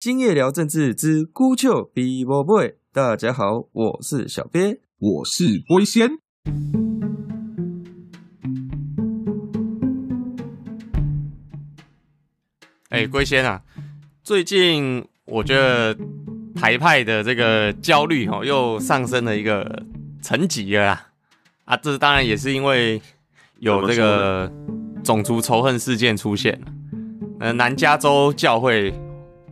今夜聊政治之孤丘比伯 boy，大家好，我是小鳖，我是龟仙。哎，龟仙啊，最近我觉得台派的这个焦虑哦，又上升了一个层级了啦。啊，这当然也是因为有这个种族仇恨事件出现了。呃，南加州教会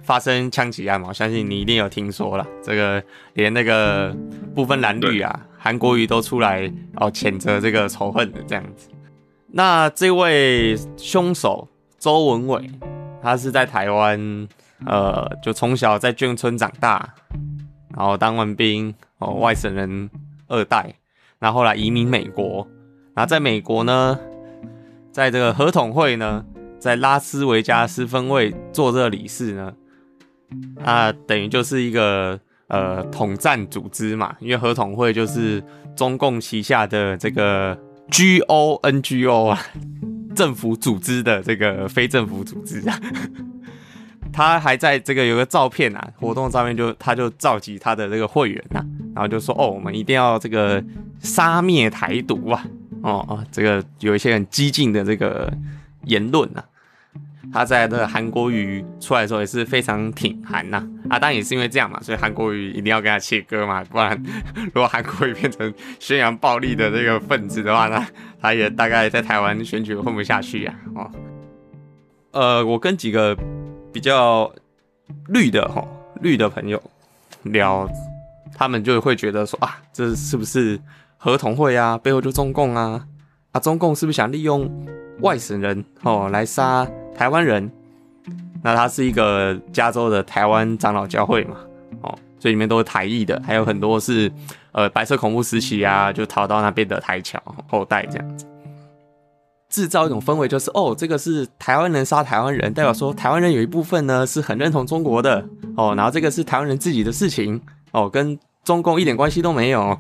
发生枪击案嘛，我相信你一定有听说了。这个连那个不分蓝绿啊，韩国瑜都出来哦谴责这个仇恨的这样子。那这位凶手周文伟。他是在台湾，呃，就从小在眷村长大，然后当完兵，哦，外省人二代，然后后来移民美国，然后在美国呢，在这个合统会呢，在拉斯维加斯分会做这个理事呢，啊等于就是一个呃统战组织嘛，因为合统会就是中共旗下的这个 G O N G O 啊。政府组织的这个非政府组织啊，他还在这个有个照片啊，活动照片就他就召集他的这个会员呐，然后就说哦，我们一定要这个杀灭台独啊，哦哦，这个有一些很激进的这个言论呐。他在那个韩国瑜出来的时候也是非常挺韩呐，啊，当然也是因为这样嘛，所以韩国瑜一定要跟他切割嘛，不然 如果韩国瑜变成宣扬暴力的这个分子的话呢，他也大概在台湾选举混不下去呀，哦，呃，我跟几个比较绿的哈绿的朋友聊，他们就会觉得说啊，这是不是合同会啊，背后就中共啊，啊，中共是不是想利用外省人哦来杀？台湾人，那他是一个加州的台湾长老教会嘛，哦，所以里面都是台裔的，还有很多是呃白色恐怖时期啊，就逃到那边的台侨后代这样子，制造一种氛围，就是哦，这个是台湾人杀台湾人，代表说台湾人有一部分呢是很认同中国的哦，然后这个是台湾人自己的事情哦，跟中共一点关系都没有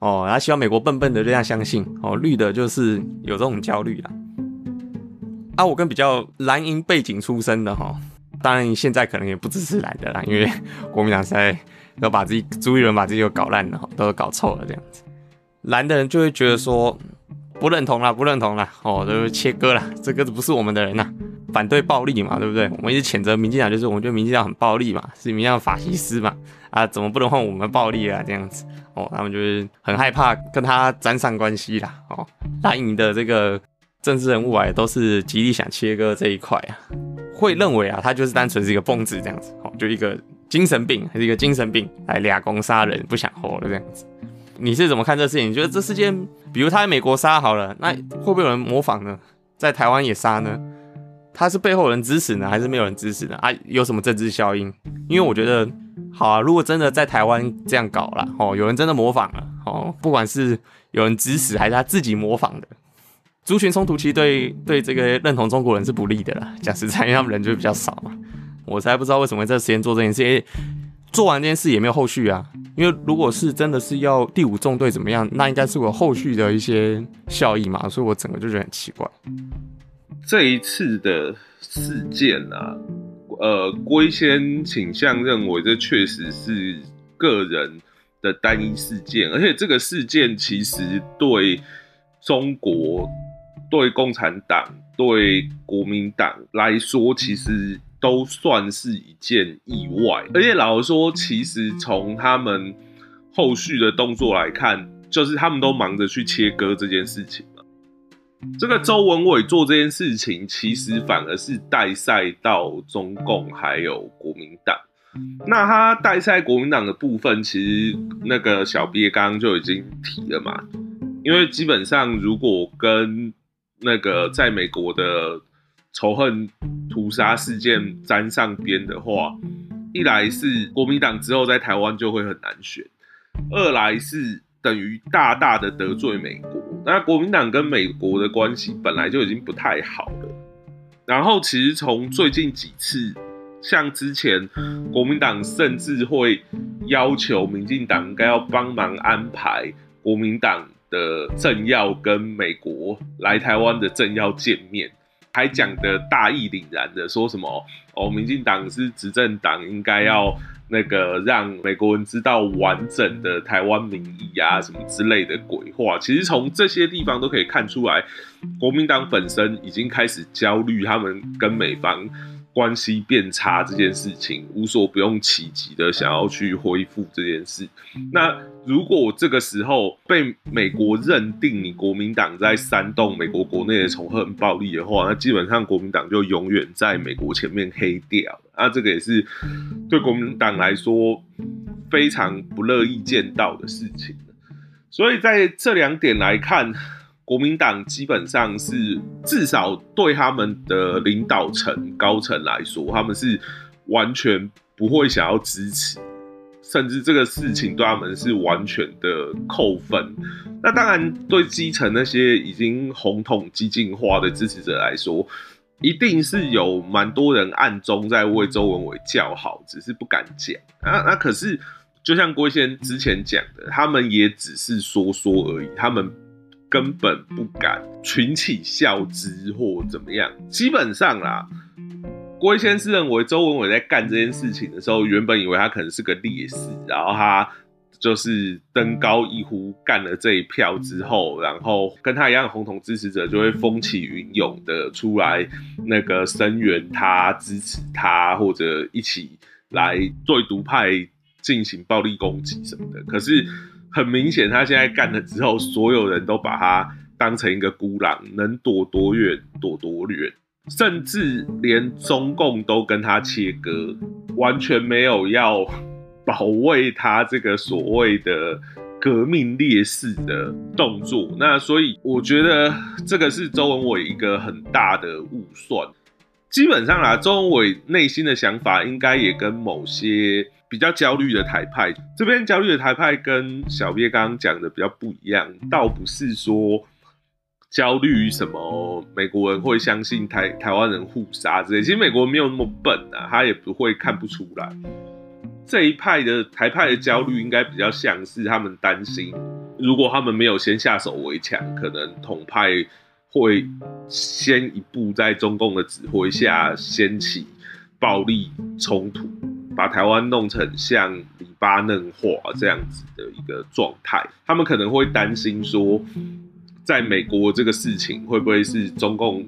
哦，然后希望美国笨笨的这样相信哦，绿的就是有这种焦虑了。啊我跟比较蓝营背景出身的哈，当然现在可能也不支持蓝的啦，因为国民党现在都把自己朱一伦把自己又搞烂了，都搞臭了这样子，蓝的人就会觉得说不认同啦，不认同啦，哦，都切割了，这个不是我们的人呐，反对暴力嘛，对不对？我们一直谴责民进党，就是我们觉得民进党很暴力嘛，是民进党法西斯嘛，啊，怎么不能换我们暴力啊？这样子，哦，他们就是很害怕跟他沾上关系啦，哦，蓝营的这个。政治人物啊，也都是极力想切割这一块啊，会认为啊，他就是单纯是一个疯子这样子，哦，就一个精神病，还是一个精神病来俩攻杀人，不想活了这样子。你是怎么看这事情？你觉得这事件，比如他在美国杀好了，那会不会有人模仿呢？在台湾也杀呢？他是背后有人支持呢，还是没有人支持呢？啊，有什么政治效应？因为我觉得，好啊，如果真的在台湾这样搞了，哦，有人真的模仿了，哦，不管是有人支持还是他自己模仿的。族群冲突其实对对这个认同中国人是不利的啦，讲实在，因为他们人就比较少嘛。我才不知道为什么在时间做这件事，做完这件事也没有后续啊。因为如果是真的是要第五纵队怎么样，那应该是我后续的一些效益嘛，所以我整个就觉得很奇怪。这一次的事件啊，呃，龟先倾向认为这确实是个人的单一事件，而且这个事件其实对中国。对共产党、对国民党来说，其实都算是一件意外。而且老实说，其实从他们后续的动作来看，就是他们都忙着去切割这件事情嘛。这个周文伟做这件事情，其实反而是带赛到中共还有国民党。那他带赛国民党的部分，其实那个小鳖刚刚就已经提了嘛。因为基本上，如果跟那个在美国的仇恨屠杀事件沾上边的话，一来是国民党之后在台湾就会很难选，二来是等于大大的得罪美国。那国民党跟美国的关系本来就已经不太好了，然后其实从最近几次，像之前国民党甚至会要求民进党应该要帮忙安排国民党。的政要跟美国来台湾的政要见面，还讲的大义凛然的，说什么哦，民进党是执政党，应该要那个让美国人知道完整的台湾民意啊，什么之类的鬼话。其实从这些地方都可以看出来，国民党本身已经开始焦虑，他们跟美方。关系变差这件事情，无所不用其极的想要去恢复这件事。那如果这个时候被美国认定你国民党在煽动美国国内的仇恨暴力的话，那基本上国民党就永远在美国前面黑掉。那这个也是对国民党来说非常不乐意见到的事情。所以在这两点来看。国民党基本上是至少对他们的领导层高层来说，他们是完全不会想要支持，甚至这个事情对他们是完全的扣分。那当然，对基层那些已经红统激进化的支持者来说，一定是有蛮多人暗中在为周文伟叫好，只是不敢讲。那那可是，就像郭先之前讲的，他们也只是说说而已，他们。根本不敢群起效之或怎么样。基本上啦，郭先是认为周文伟在干这件事情的时候，原本以为他可能是个烈士，然后他就是登高一呼干了这一票之后，然后跟他一样红统支持者就会风起云涌的出来那个声援他、支持他，或者一起来对独派进行暴力攻击什么的。可是。很明显，他现在干了之后，所有人都把他当成一个孤狼，能躲多远躲多远，甚至连中共都跟他切割，完全没有要保卫他这个所谓的革命烈士的动作。那所以，我觉得这个是周文伟一个很大的误算。基本上啦，周文伟内心的想法应该也跟某些。比较焦虑的台派，这边焦虑的台派跟小鳖刚刚讲的比较不一样，倒不是说焦虑什么美国人会相信台台湾人互杀之类，其实美国人没有那么笨啊，他也不会看不出来。这一派的台派的焦虑，应该比较像是他们担心，如果他们没有先下手为强，可能统派会先一步在中共的指挥下掀起暴力冲突。把台湾弄成像黎巴嫩化这样子的一个状态，他们可能会担心说，在美国这个事情会不会是中共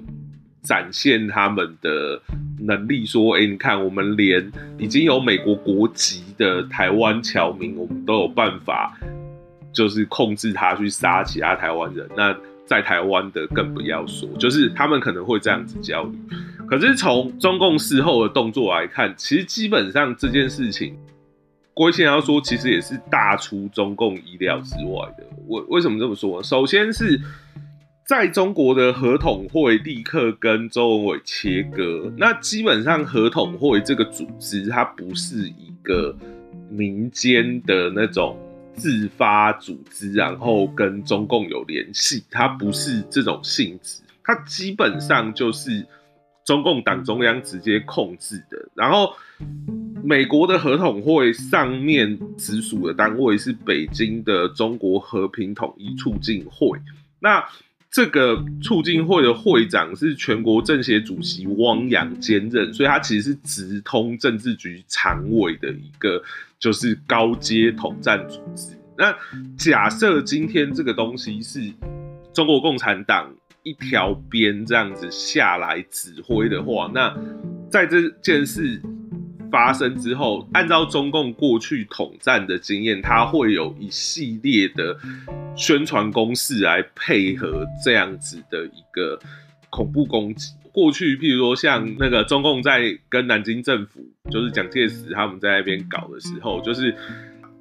展现他们的能力？说，哎，你看，我们连已经有美国国籍的台湾侨民，我们都有办法，就是控制他去杀其他台湾人。那在台湾的更不要说，就是他们可能会这样子焦虑。可是从中共事后的动作来看，其实基本上这件事情，郭先要说，其实也是大出中共意料之外的。为为什么这么说？首先是在中国的合统会立刻跟周文伟切割。那基本上合统会这个组织，它不是一个民间的那种自发组织，然后跟中共有联系，它不是这种性质，它基本上就是。中共党中央直接控制的，然后美国的合统会上面直属的单位是北京的中国和平统一促进会，那这个促进会的会长是全国政协主席汪洋兼任，所以他其实是直通政治局常委的一个就是高阶统战组织。那假设今天这个东西是中国共产党。一条边这样子下来指挥的话，那在这件事发生之后，按照中共过去统战的经验，它会有一系列的宣传攻势来配合这样子的一个恐怖攻击。过去，譬如说像那个中共在跟南京政府，就是蒋介石他们在那边搞的时候，就是。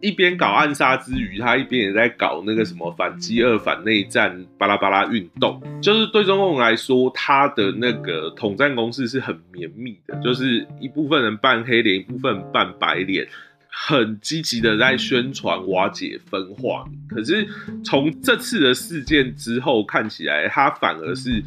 一边搞暗杀之余，他一边也在搞那个什么反饥饿、反内战、巴拉巴拉运动。就是对中共来说，他的那个统战攻势是很绵密的，就是一部分人扮黑脸，一部分扮白脸，很积极的在宣传瓦解分化。可是从这次的事件之后看起来，他反而是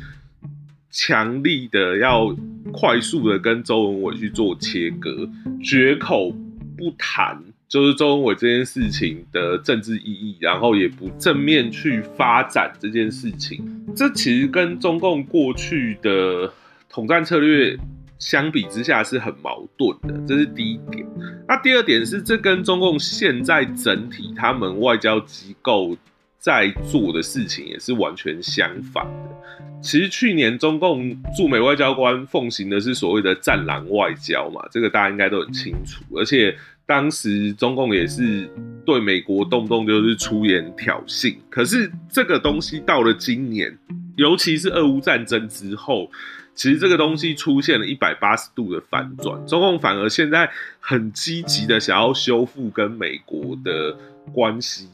强力的要快速的跟周文伟去做切割，绝口不谈。就是周文伟这件事情的政治意义，然后也不正面去发展这件事情，这其实跟中共过去的统战策略相比之下是很矛盾的，这是第一点。那第二点是，这跟中共现在整体他们外交机构在做的事情也是完全相反的。其实去年中共驻美外交官奉行的是所谓的“战狼外交”嘛，这个大家应该都很清楚。而且当时中共也是对美国动不动就是出言挑衅。可是这个东西到了今年，尤其是俄乌战争之后，其实这个东西出现了一百八十度的反转，中共反而现在很积极的想要修复跟美国的关系。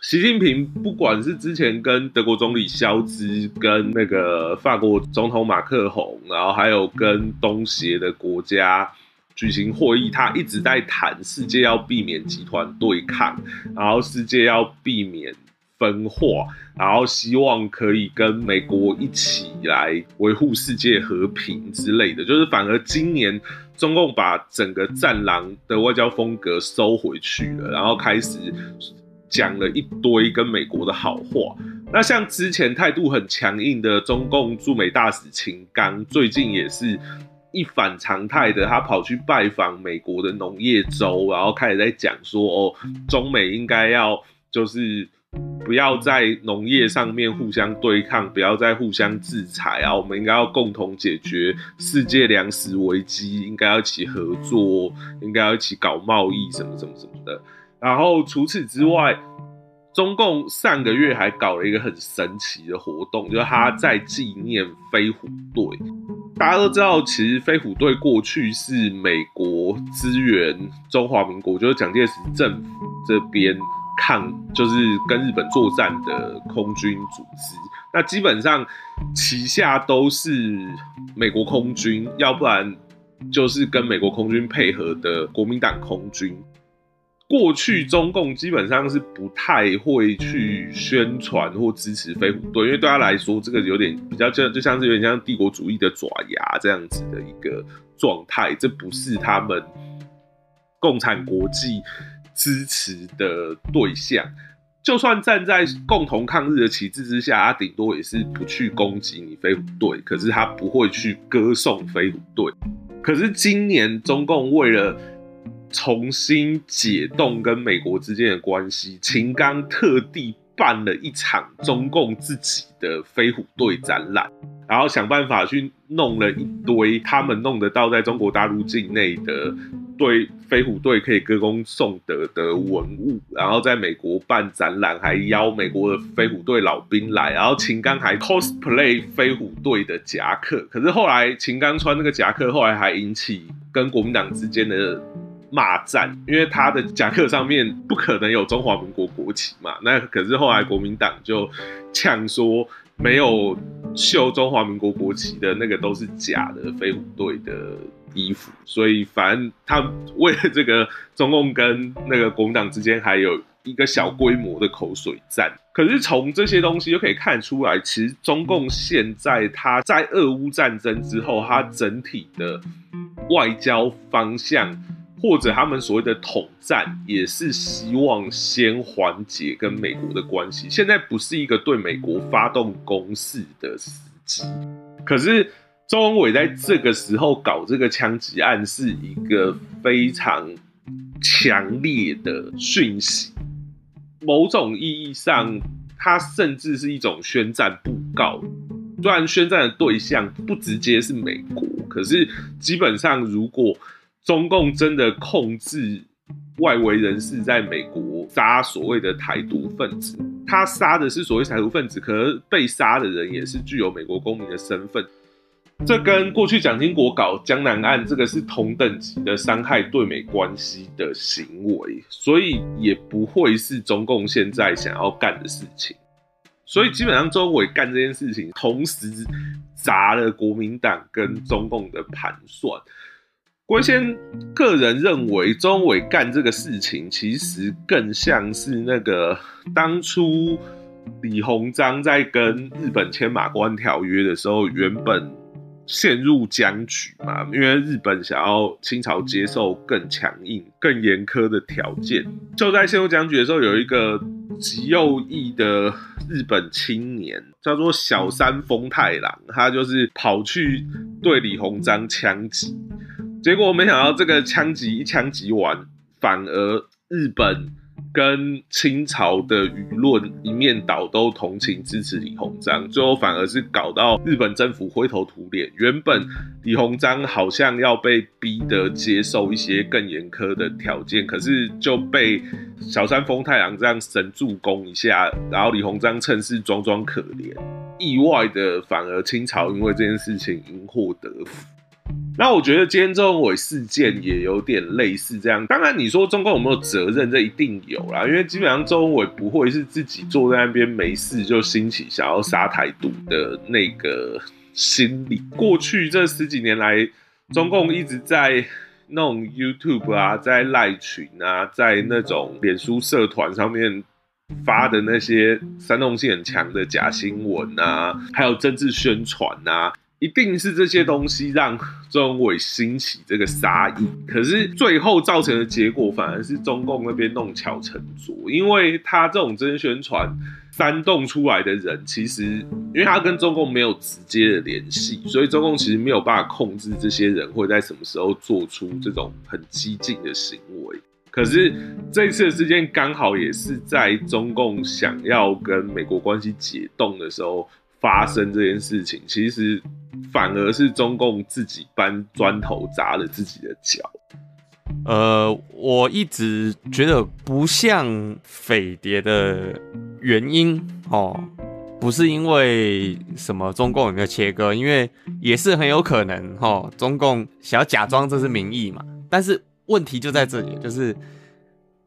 习近平不管是之前跟德国总理肖兹、跟那个法国总统马克宏，然后还有跟东协的国家举行会议，他一直在谈世界要避免集团对抗，然后世界要避免分化，然后希望可以跟美国一起来维护世界和平之类的。就是反而今年中共把整个战狼的外交风格收回去了，然后开始。讲了一堆跟美国的好话，那像之前态度很强硬的中共驻美大使秦刚，最近也是一反常态的，他跑去拜访美国的农业州，然后开始在讲说，哦，中美应该要就是不要在农业上面互相对抗，不要再互相制裁啊，我们应该要共同解决世界粮食危机，应该要一起合作，应该要一起搞贸易，什么什么什么的。然后除此之外，中共上个月还搞了一个很神奇的活动，就是他在纪念飞虎队。大家都知道，其实飞虎队过去是美国支援中华民国，就是蒋介石政府这边抗，就是跟日本作战的空军组织。那基本上旗下都是美国空军，要不然就是跟美国空军配合的国民党空军。过去中共基本上是不太会去宣传或支持飞虎队，因为对他来说，这个有点比较就就像是有点像帝国主义的爪牙这样子的一个状态，这不是他们共产国际支持的对象。就算站在共同抗日的旗帜之下，他顶多也是不去攻击你飞虎队，可是他不会去歌颂飞虎队。可是今年中共为了重新解冻跟美国之间的关系，秦刚特地办了一场中共自己的飞虎队展览，然后想办法去弄了一堆他们弄得到在中国大陆境内的对飞虎队可以歌功颂德的文物，然后在美国办展览，还邀美国的飞虎队老兵来，然后秦刚还 cosplay 飞虎队的夹克，可是后来秦刚穿那个夹克，后来还引起跟国民党之间的。骂战，因为他的夹克上面不可能有中华民国国旗嘛。那可是后来国民党就呛说，没有绣中华民国国旗的那个都是假的飞虎队的衣服。所以反正他为了这个，中共跟那个国民党之间还有一个小规模的口水战。可是从这些东西就可以看出来，其实中共现在他在俄乌战争之后，他整体的外交方向。或者他们所谓的统战，也是希望先缓解跟美国的关系。现在不是一个对美国发动攻势的时机。可是周文伟在这个时候搞这个枪击案，是一个非常强烈的讯息。某种意义上，它甚至是一种宣战布告。虽然宣战的对象不直接是美国，可是基本上如果。中共真的控制外围人士在美国杀所谓的台独分子，他杀的是所谓台独分子，可是被杀的人也是具有美国公民的身份，这跟过去蒋经国搞江南案这个是同等级的伤害对美关系的行为，所以也不会是中共现在想要干的事情。所以基本上周伟干这件事情，同时砸了国民党跟中共的盘算。郭先个人认为，周伟干这个事情，其实更像是那个当初李鸿章在跟日本签马关条约的时候，原本陷入僵局嘛，因为日本想要清朝接受更强硬、更严苛的条件，就在陷入僵局的时候，有一个极右翼的日本青年，叫做小山丰太郎，他就是跑去对李鸿章枪击，结果没想到这个枪击一枪击完，反而日本。跟清朝的舆论一面倒，都同情支持李鸿章，最后反而是搞到日本政府灰头土脸。原本李鸿章好像要被逼得接受一些更严苛的条件，可是就被小山丰太郎这样神助攻一下，然后李鸿章趁势装装可怜，意外的反而清朝因为这件事情因祸得福。那我觉得今天周文伟事件也有点类似这样。当然，你说中共有没有责任，这一定有啦。因为基本上周文伟不会是自己坐在那边没事就兴起想要杀台独的那个心理。过去这十几年来，中共一直在那种 YouTube 啊，在赖群啊，在那种脸书社团上面发的那些煽动性很强的假新闻啊，还有政治宣传啊。一定是这些东西让周文伟兴起这个杀意，可是最后造成的结果反而是中共那边弄巧成拙，因为他这种真宣传煽动出来的人，其实因为他跟中共没有直接的联系，所以中共其实没有办法控制这些人会在什么时候做出这种很激进的行为。可是这一次的事件刚好也是在中共想要跟美国关系解冻的时候。发生这件事情，其实反而是中共自己搬砖头砸了自己的脚。呃，我一直觉得不像匪谍的原因哦，不是因为什么中共有没有切割，因为也是很有可能哈，中共想要假装这是民意嘛。但是问题就在这里，就是。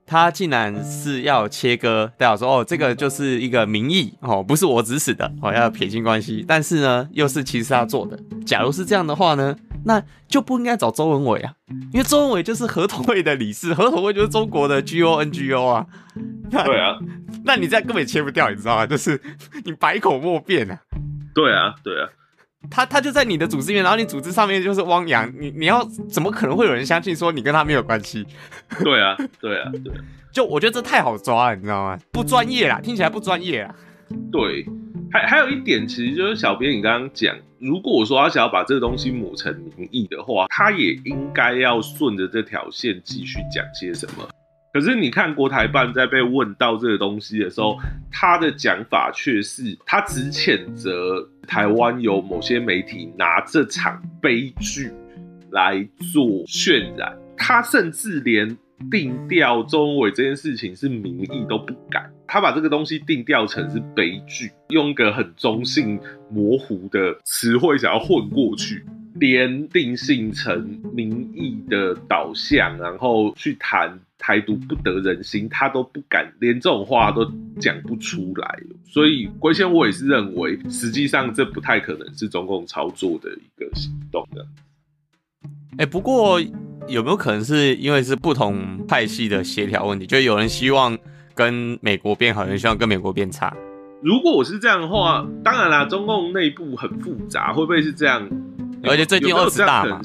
他竟然是要切割，代表说哦，这个就是一个民意哦，不是我指使的哦，要撇清关系。但是呢，又是其实他做的。假如是这样的话呢，那就不应该找周文伟啊，因为周文伟就是合同会的理事，合同会就是中国的 G O N G O 啊。对啊，那你这样根本切不掉，你知道吗？就是你百口莫辩啊。对啊，对啊。他他就在你的组织里面，然后你组织上面就是汪洋，你你要怎么可能会有人相信说你跟他没有关系？对啊，对啊，对，就我觉得这太好抓了，你知道吗？不专业啦，听起来不专业啊。对，还还有一点，其实就是小编你刚刚讲，如果说他想要把这个东西抹成民意的话，他也应该要顺着这条线继续讲些什么。可是你看国台办在被问到这个东西的时候，他的讲法却是他只谴责台湾有某些媒体拿这场悲剧来做渲染，他甚至连定调周文伟这件事情是民意都不敢，他把这个东西定调成是悲剧，用一个很中性模糊的词汇想要混过去。连定性成民意的导向，然后去谈台独不得人心，他都不敢，连这种话都讲不出来。所以龟仙我也是认为，实际上这不太可能是中共操作的一个行动的。哎，不过有没有可能是因为是不同派系的协调问题？就有人希望跟美国变好，有人希望跟美国变差。如果我是这样的话，当然啦，中共内部很复杂，会不会是这样？而且最近二十大嘛，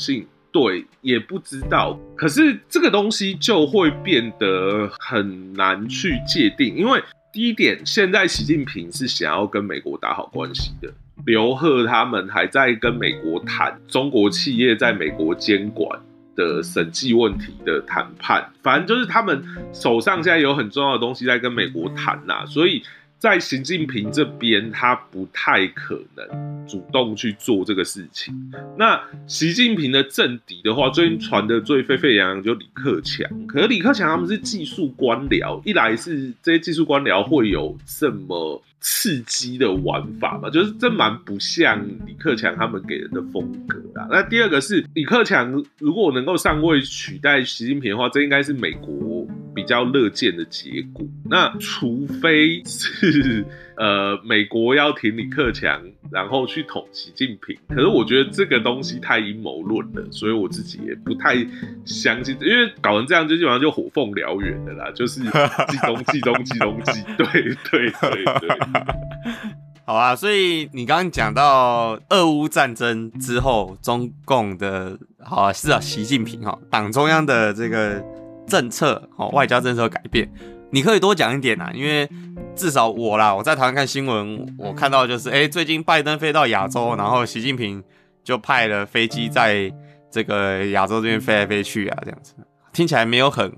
对，也不知道。可是这个东西就会变得很难去界定，因为第一点，现在习近平是想要跟美国打好关系的，刘鹤他们还在跟美国谈中国企业在美国监管的审计问题的谈判，反正就是他们手上现在有很重要的东西在跟美国谈呐，所以。在习近平这边，他不太可能主动去做这个事情。那习近平的政敌的话，最近传的最沸沸扬扬就李克强。可是李克强他们是技术官僚，一来是这些技术官僚会有这么。刺激的玩法嘛，就是这蛮不像李克强他们给人的风格啊。那第二个是李克强如果能够上位取代习近平的话，这应该是美国比较乐见的结果。那除非是呃美国要挺李克强，然后去捅习近平。可是我觉得这个东西太阴谋论了，所以我自己也不太相信，因为搞成这样就基本上就火凤燎原的啦，就是 冀中冀中冀中冀，对对对对。好啊，所以你刚刚讲到俄乌战争之后，中共的好啊是啊，习近平哈党中央的这个政策哦，外交政策改变，你可以多讲一点啊，因为至少我啦，我在台湾看新闻，我看到就是，哎，最近拜登飞到亚洲，然后习近平就派了飞机在这个亚洲这边飞来飞去啊，这样子听起来没有很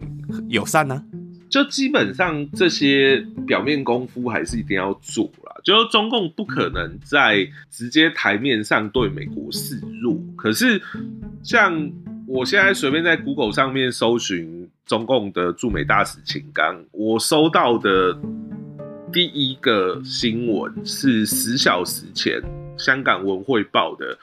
友善呢。就基本上这些表面功夫还是一定要做啦。就是中共不可能在直接台面上对美国示弱，可是像我现在随便在 Google 上面搜寻中共的驻美大使秦刚，我收到的第一个新闻是十小时前香港文汇报的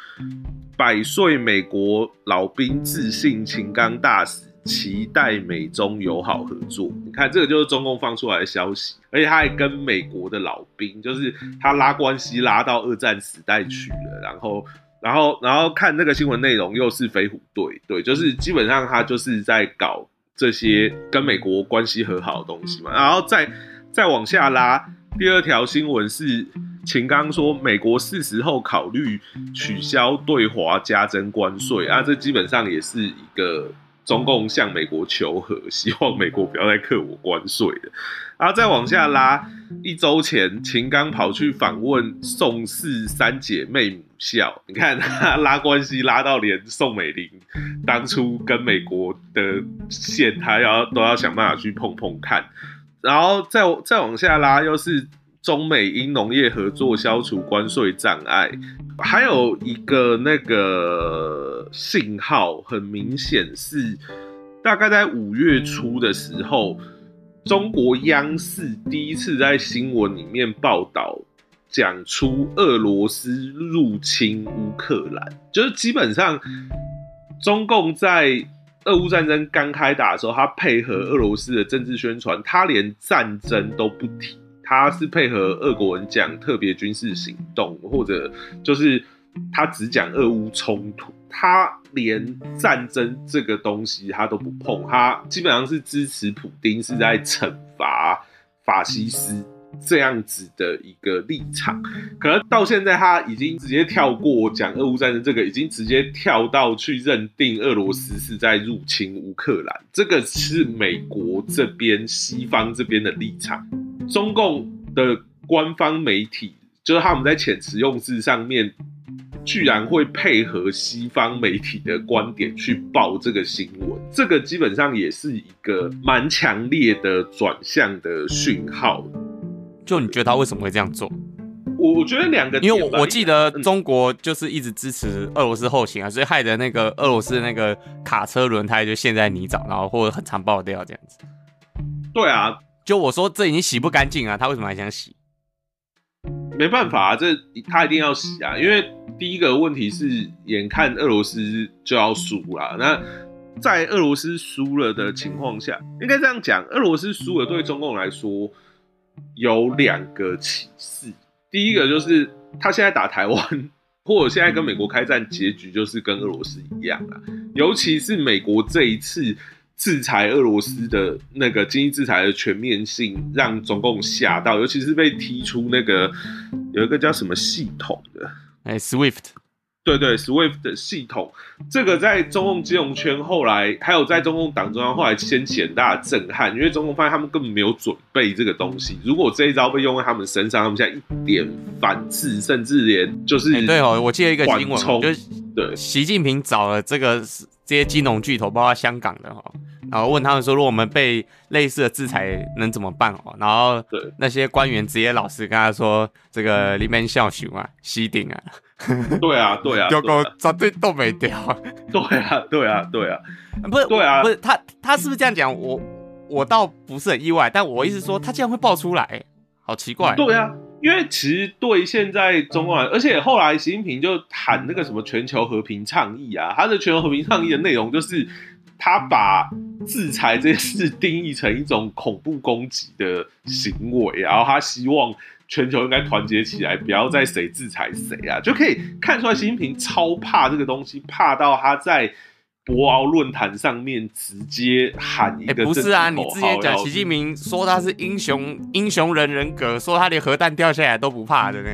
百岁美国老兵自信秦刚大使。期待美中友好合作。你看，这个就是中共放出来的消息，而且他还跟美国的老兵，就是他拉关系拉到二战时代去了。然后，然后，然后看那个新闻内容，又是飞虎队，对，就是基本上他就是在搞这些跟美国关系和好的东西嘛。然后再再往下拉，第二条新闻是秦刚说，美国是时候考虑取消对华加征关税啊，这基本上也是一个。中共向美国求和，希望美国不要再克我关税的。然后再往下拉，一周前秦刚跑去访问宋氏三姐妹母校，你看他 拉关系拉到连宋美龄当初跟美国的线，他要都要想办法去碰碰看。然后再再往下拉，又是。中美因农业合作消除关税障碍，还有一个那个信号，很明显是大概在五月初的时候，中国央视第一次在新闻里面报道，讲出俄罗斯入侵乌克兰，就是基本上中共在俄乌战争刚开打的时候，他配合俄罗斯的政治宣传，他连战争都不提。他是配合俄国人讲特别军事行动，或者就是他只讲俄乌冲突，他连战争这个东西他都不碰，他基本上是支持普丁是在惩罚法西斯这样子的一个立场。可能到现在他已经直接跳过讲俄乌战争这个，已经直接跳到去认定俄罗斯是在入侵乌克兰，这个是美国这边西方这边的立场。中共的官方媒体，就是他们在遣词用字上面，居然会配合西方媒体的观点去报这个新闻，这个基本上也是一个蛮强烈的转向的讯号。就你觉得他为什么会这样做？我我觉得两个，因为我我记得中国就是一直支持俄罗斯后勤啊，所以害得那个俄罗斯那个卡车轮胎就陷在泥沼，然后或者很常爆掉这样子。对啊。就我说，这已经洗不干净啊！他为什么还想洗？没办法啊，这他一定要洗啊！因为第一个问题是，眼看俄罗斯就要输了。那在俄罗斯输了的情况下，应该这样讲：俄罗斯输了，对中共来说有两个启示。第一个就是他现在打台湾，或者现在跟美国开战，结局就是跟俄罗斯一样啊。尤其是美国这一次。制裁俄罗斯的那个经济制裁的全面性，让中共吓到，尤其是被踢出那个有一个叫什么系统的，哎，SWIFT，对对，SWIFT 的系统，这个在中共金融圈后来，还有在中共党中央后来掀起很大的震撼，因为中共发现他们根本没有准备这个东西，如果这一招被用在他们身上，他们现在一点反制，甚至连就是对哦，我记得一个新闻，就对，习近平找了这个。这些金融巨头，包括香港的哈，然后问他们说，如果我们被类似的制裁，能怎么办哦？然后那些官员直接老实跟他说，这个里面笑熊啊，吸顶啊，对啊，对啊，丢狗绝对都没掉，对啊，对啊，对啊，不是，对啊，不是他，他是不是这样讲？我我倒不是很意外，但我意思说，他竟然会爆出来，好奇怪。对啊。因为其实对现在中共，而且后来习近平就喊那个什么全球和平倡议啊，他的全球和平倡议的内容就是他把制裁这件事定义成一种恐怖攻击的行为，然后他希望全球应该团结起来，不要再谁制裁谁啊，就可以看出来习近平超怕这个东西，怕到他在。博鳌论坛上面直接喊一个，不是啊，你之前讲习近平说他是英雄，英雄人人格，说他连核弹掉下来都不怕的呢。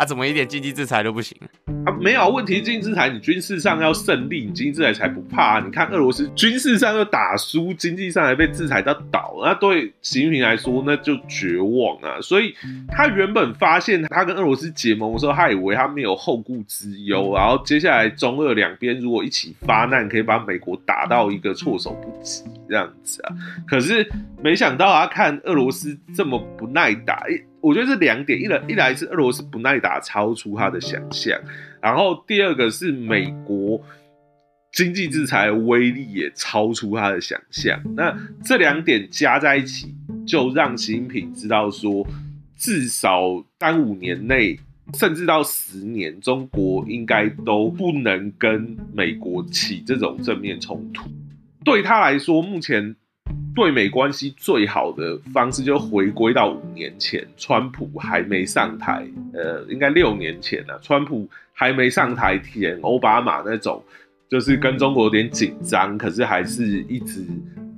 啊，怎么一点经济制裁都不行？啊，没有问题，经济制裁你军事上要胜利，你经济制裁才不怕。你看俄罗斯军事上又打输，经济上还被制裁到倒，那对习近平来说那就绝望啊。所以他原本发现他跟俄罗斯结盟的时候，他以为他没有后顾之忧，然后接下来中俄两边如果一起发难，可以把美国打到一个措手不及这样子啊。可是没想到啊看俄罗斯这么不耐打，我觉得这两点，一来一来是俄罗斯不耐打超出他的想象，然后第二个是美国经济制裁威力也超出他的想象。那这两点加在一起，就让习近平知道说，至少三五年内，甚至到十年，中国应该都不能跟美国起这种正面冲突。对他来说，目前。对美关系最好的方式就回归到五年前，川普还没上台，呃，应该六年前了。川普还没上台前，奥巴马那种就是跟中国有点紧张，可是还是一直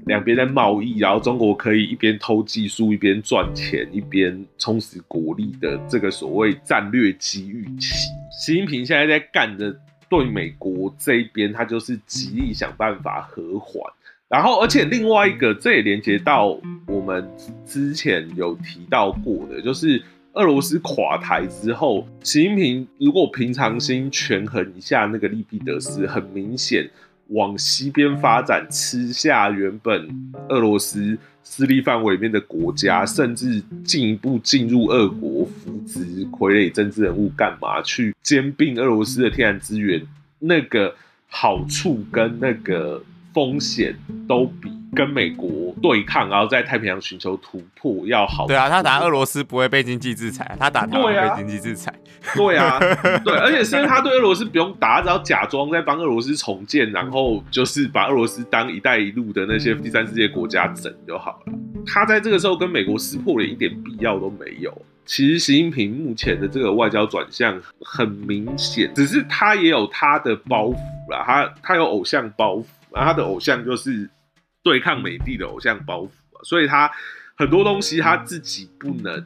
两边在贸易，然后中国可以一边偷技术，一边赚钱，一边充实国力的这个所谓战略机遇期。习近平现在在干的对美国这一边，他就是极力想办法和缓。然后，而且另外一个，这也连接到我们之前有提到过的，就是俄罗斯垮台之后，习近平如果平常心权衡一下那个利弊得失，很明显往西边发展，吃下原本俄罗斯势力范围里面的国家，甚至进一步进入俄国扶植傀儡政治人物，干嘛去兼并俄罗斯的天然资源？那个好处跟那个。风险都比跟美国对抗，然后在太平洋寻求突破要好。对啊，他打俄罗斯不会被经济制裁，他打台湾被经济制裁。对啊，对，而且甚至他对俄罗斯不用打，只要假装在帮俄罗斯重建，然后就是把俄罗斯当“一带一路”的那些第三世界国家整就好了。他在这个时候跟美国撕破脸一点必要都没有。其实习近平目前的这个外交转向很明显，只是他也有他的包袱啦，他他有偶像包袱。他的偶像就是对抗美帝的偶像包袱啊所以他很多东西他自己不能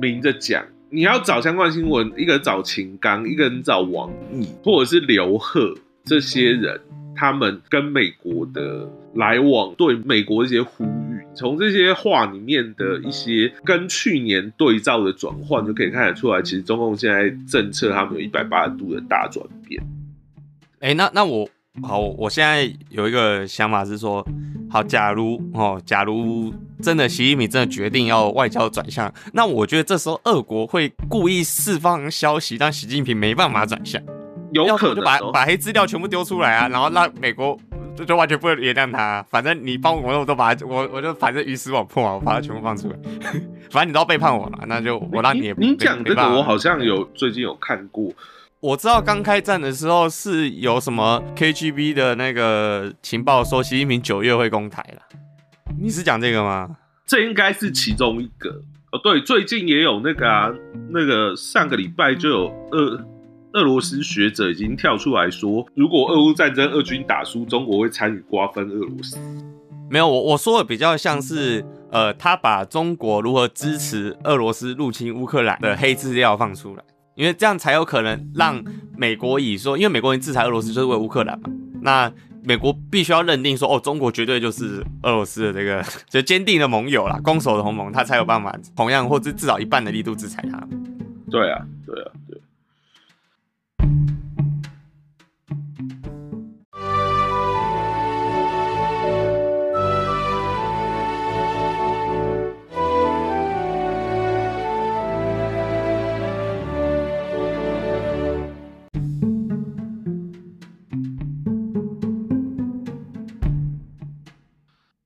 明着讲。你要找相关新闻，一个人找秦刚，一个人找王毅，或者是刘贺这些人，他们跟美国的来往，对美国一些呼吁，从这些话里面的一些跟去年对照的转换，就可以看得出来，其实中共现在政策他们有一百八十度的大转变。哎，那那我。好，我现在有一个想法是说，好，假如哦，假如真的习近平真的决定要外交转向，那我觉得这时候俄国会故意释放消息，让习近平没办法转向，有可能就把把黑资料全部丢出来啊，然后让美国就就完全不会原谅他，反正你帮我，我都把我我就反正鱼死网破啊，我把它全部放出来，反正你都要背叛我了，那就我让你也你讲这个，我好像有最近有看过。我知道刚开战的时候是有什么 KGB 的那个情报说习近平九月会攻台了，你是讲这个吗？这应该是其中一个哦。对，最近也有那个啊，那个上个礼拜就有俄俄罗斯学者已经跳出来说，如果俄乌战争俄军打输，中国会参与瓜分俄罗斯。没有，我我说的比较像是，呃，他把中国如何支持俄罗斯入侵乌克兰的黑资料放出来。因为这样才有可能让美国以说，因为美国人制裁俄罗斯就是为乌克兰嘛，那美国必须要认定说，哦，中国绝对就是俄罗斯的这个 就坚定的盟友啦，攻守的同盟，他才有办法同样或者至少一半的力度制裁他。对啊，对啊，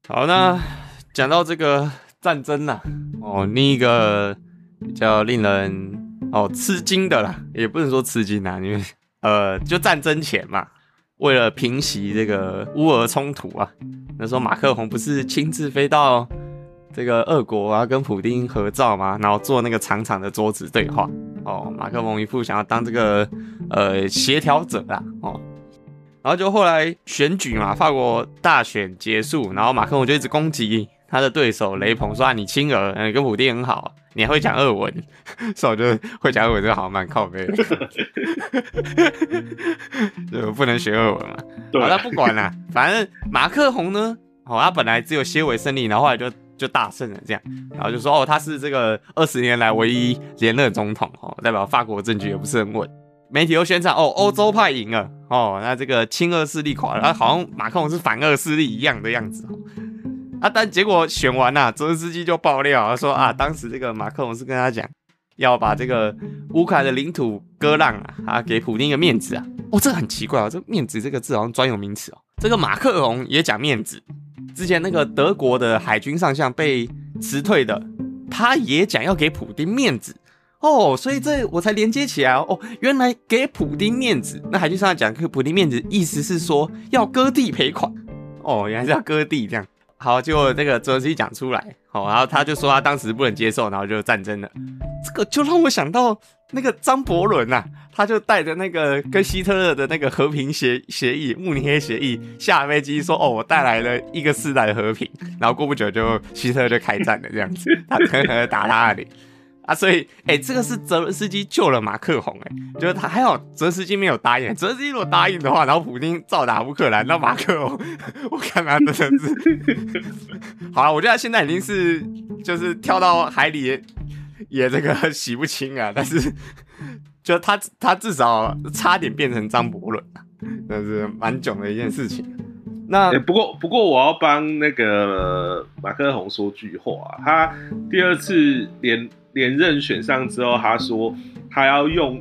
好，那讲到这个战争呐，哦，另一个比较令人哦吃惊的啦，也不能说吃惊啊，因为呃，就战争前嘛，为了平息这个乌俄冲突啊，那时候马克宏不是亲自飞到这个俄国啊，跟普丁合照嘛，然后坐那个长长的桌子对话，哦，马克宏一副想要当这个呃协调者啦，哦。然后就后来选举嘛，法国大选结束，然后马克龙就一直攻击他的对手雷鹏，说啊你亲俄，嗯跟普丁很好，你还会讲俄文，所以我觉得会讲俄文这个好像蛮靠背的，就不能学俄文嘛。对。好，那不管了，反正马克宏呢，哦，他本来只有些微胜利，然后后来就就大胜了这样，然后就说哦，他是这个二十年来唯一连任总统哦，代表法国政局也不是很稳。媒体又宣传哦，欧洲派赢了哦，那这个亲俄势力垮了，好像马克龙是反俄势力一样的样子哦。啊，但结果选完呐、泽连斯基就爆料，说啊，当时这个马克龙是跟他讲，要把这个乌克兰的领土割让啊，啊，给普京一个面子啊。哦，这很奇怪哦，这面子这个字好像专有名词哦。这个马克龙也讲面子，之前那个德国的海军上将被辞退的，他也讲要给普京面子。哦，所以这我才连接起来哦。哦，原来给普丁面子，那海军上讲给普丁面子，意思是说要割地赔款。哦，原来是要割地这样。好，结果这个泽连斯基讲出来，好、然后他就说他当时不能接受，然后就战争了。这个就让我想到那个张伯伦呐、他就带着那个跟希特勒的那个和平协协议慕尼黑协议下飞机说，哦，我带来了一个世代的和平，然后过不久就希特勒就开战了，这样子，他狠狠的打他那里。啊，所以，哎、这个是泽伦斯基救了马克宏，哎，就是他还好，泽伦斯基没有答应，泽伦斯基如果答应的话，然后普京照打乌克兰，那马克宏，我看他真的是，好了，我觉得他现在已经是就是跳到海里也也这个洗不清啊，但是就他他至少差点变成张伯伦啊，那是蛮囧的一件事情。那欸不过不过我要帮那个马克宏说句话、他第二次连连任选上之后，他说他要用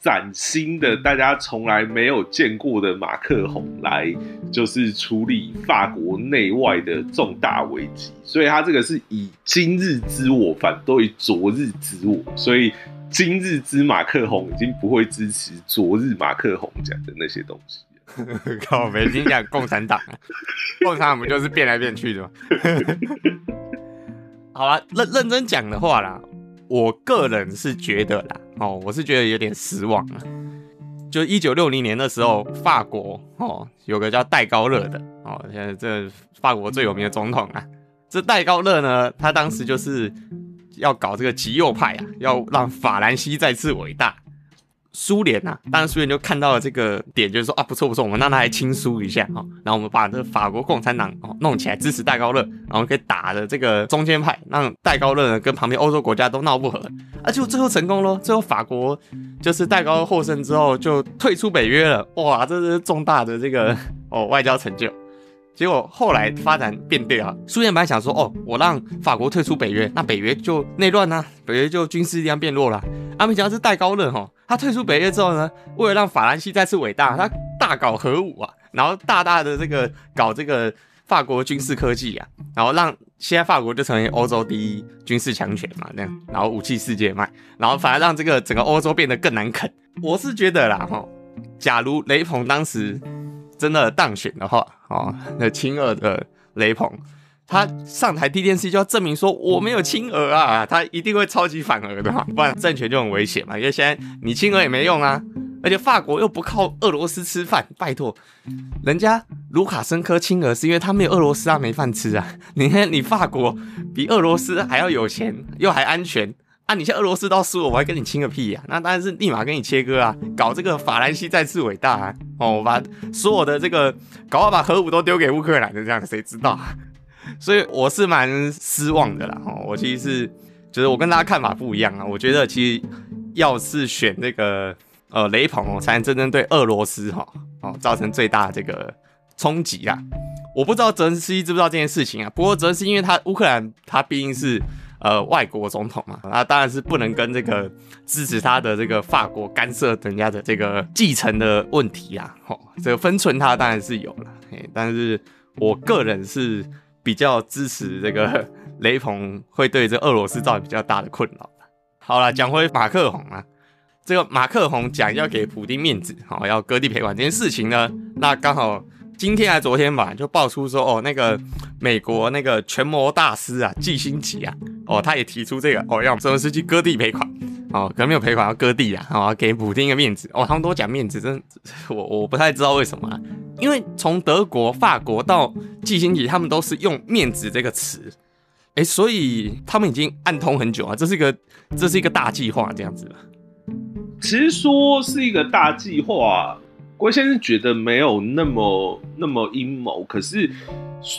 崭新的、大家从来没有见过的马克宏来，就是处理法国内外的重大危机。所以他这个是以今日之我反对昨日之我，所以今日之马克宏已经不会支持昨日马克宏讲的那些东西。靠，北京讲共产党，共产党不就是变来变去的吗？好吧，认认真讲的话啦，我个人是觉得啦，哦，我是觉得有点失望啊。就一九六零年的时候，法国哦有个叫戴高乐的哦，现在这法国最有名的总统啊，这戴高乐呢，他当时就是要搞这个极右派啊，要让法兰西再次伟大。苏联呐，当然苏联就看到了这个点，就是说啊，不错不错，我们让他来亲苏一下哈、哦，然后我们把这个法国共产党哦弄起来，支持戴高乐，然后可以打的这个中间派，让戴高乐呢跟旁边欧洲国家都闹不和，啊，就最后成功咯，最后法国就是戴高乐获胜之后就退出北约了，哇，这是重大的这个哦外交成就。结果后来发展变对啊，苏联本来想说，哦，我让法国退出北约，那北约就内乱呐、北约就军事力量变弱了。阿美讲是戴高乐哈，他退出北约之后呢，为了让法兰西再次伟大，他大搞核武啊，然后大大的这个搞这个法国军事科技啊，然后让现在法国就成为欧洲第一军事强权嘛，这样，然后武器世界卖，然后反而让这个整个欧洲变得更难啃。我是觉得啦哈，假如雷朋当时真的当选的话，哦，那亲俄的雷朋。他上台第一件事就要证明说我没有亲俄啊，他一定会超级反俄的嘛，不然政权就很危险嘛。因为现在你亲俄也没用啊，而且法国又不靠俄罗斯吃饭，拜托，人家卢卡申科亲俄是因为他没有俄罗斯啊，没饭吃啊。你看你法国比俄罗斯还要有钱，又还安全啊，你像俄罗斯都输了，我还跟你亲个屁呀、那当然是立马跟你切割啊，搞这个法兰西再次伟大啊，哦，我把所有的这个搞到把核武都丢给乌克兰的这样，谁知道啊？所以我是蛮失望的啦。哦，我其实是就是我跟大家看法不一样啊。我觉得其实要是选这个呃雷朋哦，才能真正对俄罗斯哈哦造成最大的这个冲击啊。我不知道泽连斯基知不知道这件事情啊。不过泽连斯基因为他乌克兰他毕竟是呃外国总统嘛，那当然是不能跟这个支持他的这个法国干涉人家的这个继承的问题啊。哦，这个分寸他当然是有了，但是我个人是。比较支持这个 雷朋会对这俄罗斯造成比较大的困扰。好了，讲回马克宏啊，这个马克宏讲要给普丁面子，好要割地赔款这件事情呢，那刚好今天还昨天吧，就爆出说哦，那个美国那个权谋大师啊，季辛奇啊，哦，他也提出这个哦，让泽连斯基割地赔款。哦，可能没有赔款要割地啊，哦，给普丁一个面子。哦，他们都讲面子，真我我不太知道为什么、啊，因为从德国、法国到季辛奇，他们都是用面子这个词，哎，所以他们已经暗通很久啊，这是一个这是一个大计划这样子。其实说是一个大计划，郭先生觉得没有那么那么阴谋，可是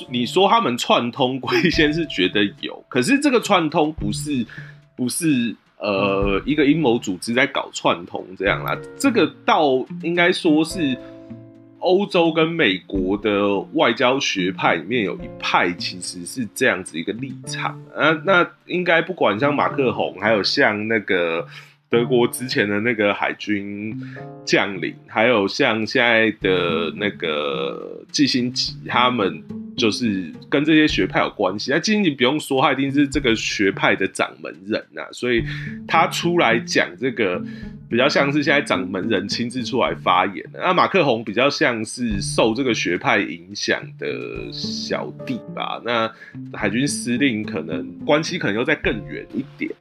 你说他们串通，郭先生觉得有，可是这个串通不是不是呃一个阴谋组织在搞串通这样啦，这个倒应该说是。欧洲跟美国的外交学派里面有一派其实是这样子一个立场，啊，那应该不管像马克宏，还有像那个德国之前的那个海军将领，还有像现在的那个季辛吉，他们。就是跟这些学派有关系，那金你不用说，他一定是这个学派的掌门人呐，所以他出来讲这个比较像是现在掌门人亲自出来发言的。那马克宏比较像是受这个学派影响的小弟吧。那海军司令可能关系可能又再更远一点。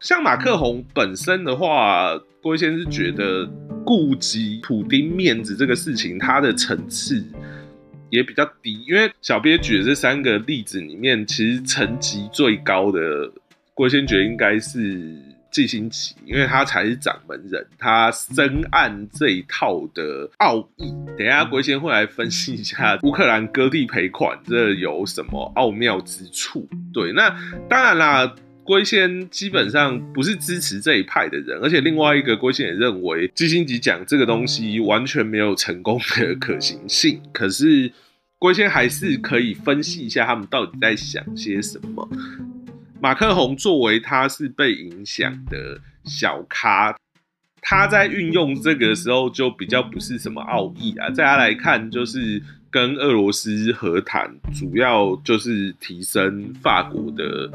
像马克宏本身的话，郭先是觉得顾及普丁面子这个事情，他的层次。也比较低，因为小编举的这三个例子里面，其实层级最高的郭先觉应该是季新奇，因为他才是掌门人，他深谙这一套的奥义。等一下郭先会来分析一下乌克兰割地赔款这有什么奥妙之处。对，那当然啦。龟仙基本上不是支持这一派的人，而且另外一个龟仙也认为基辛吉讲这个东西完全没有成功的可行性。可是龟仙还是可以分析一下他们到底在想些什么。马克宏作为他是被影响的小咖，他在运用这个时候就比较不是什么奥义啊，在他来看就是跟俄罗斯和谈，主要就是提升法国的。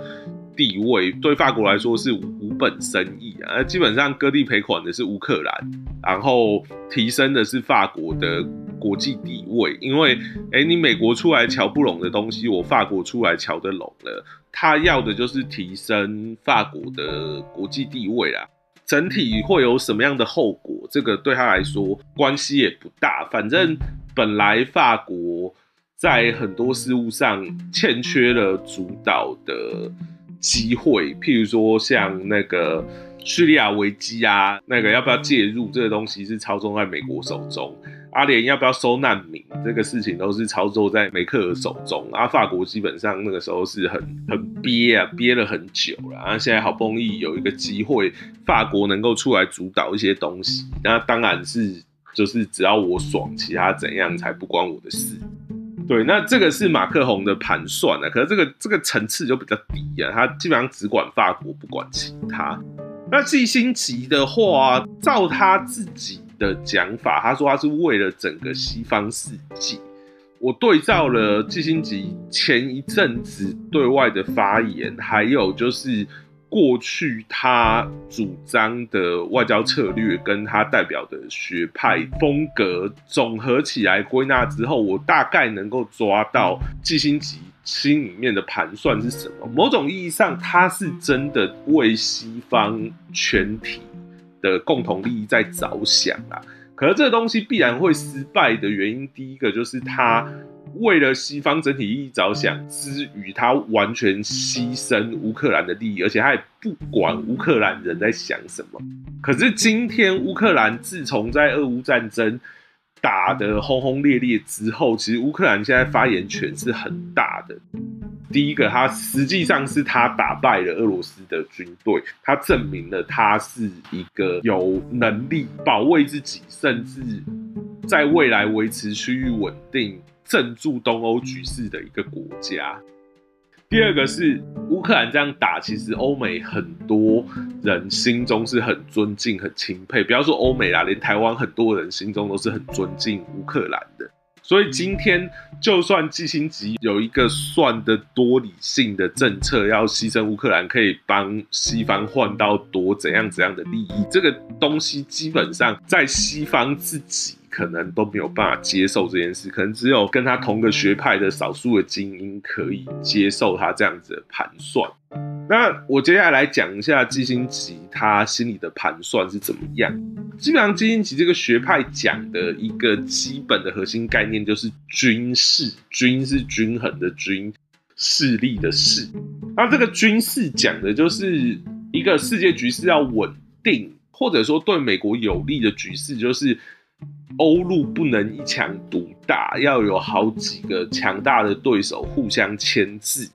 地位对法国来说是无本生意啊，基本上割地赔款的是乌克兰，然后提升的是法国的国际地位，因为哎，你美国出来瞧不拢的东西，我法国出来瞧得拢了，他要的就是提升法国的国际地位啊。整体会有什么样的后果，这个对他来说关系也不大，反正本来法国在很多事物上欠缺了主导的。机会，譬如说像那个叙利亚危机啊，那个要不要介入这个东西是操纵在美国手中。阿联要不要收难民这个事情都是操作在梅克尔手中。啊，法国基本上那个时候是很很憋啊，憋了很久了。啊，现在好不容易有一个。机会，法国能够出来主导一些东西，那当然是就是只要我爽，其他怎样才不关我的事。对，那这个是马克宏的盘算啊，可是这个这个层次就比较低啊，他基本上只管法国，不管其他。那季星吉的话，照他自己的讲法，他说他是为了整个西方世界。我对照了季星吉前一阵子对外的发言，还有就是。过去他主张的外交策略跟他代表的学派风格总合起来归纳之后，我大概能够抓到季星吉心里面的盘算是什么。某种意义上，他是真的为西方全体的共同利益在着想啊。可是这个东西必然会失败的原因，第一个就是他。为了西方整体利益着想之余，他完全牺牲乌克兰的利益，而且他也不管乌克兰人在想什么。可是今天乌克兰自从在俄乌战争打得轰轰烈烈之后，其实乌克兰现在发言权是很大的。第一个，他实际上是他打败了俄罗斯的军队，他证明了他是一个有能力保卫自己，甚至在未来维持区域稳定。镇住东欧局势的一个国家。第二个是乌克兰这样打，其实欧美很多人心中是很尊敬、很钦佩。不要说欧美啦，连台湾很多人心中都是很尊敬乌克兰的。所以今天就算季星吉有一个算的多理性的政策，要牺牲乌克兰，可以帮西方换到多怎样怎样的利益，这个东西基本上在西方自己。可能都没有办法接受这件事，可能只有跟他同个学派的少数的精英可以接受他这样子的盘算。那我接下来讲一下基辛吉他心里的盘算是怎么样。基本上基辛吉这个学派讲的一个基本的核心概念就是军事，军是均衡的军，势力的势。那这个军事讲的就是一个世界局势要稳定，或者说对美国有利的局势，就是欧陆不能一强独大，要有好几个强大的对手互相牵制。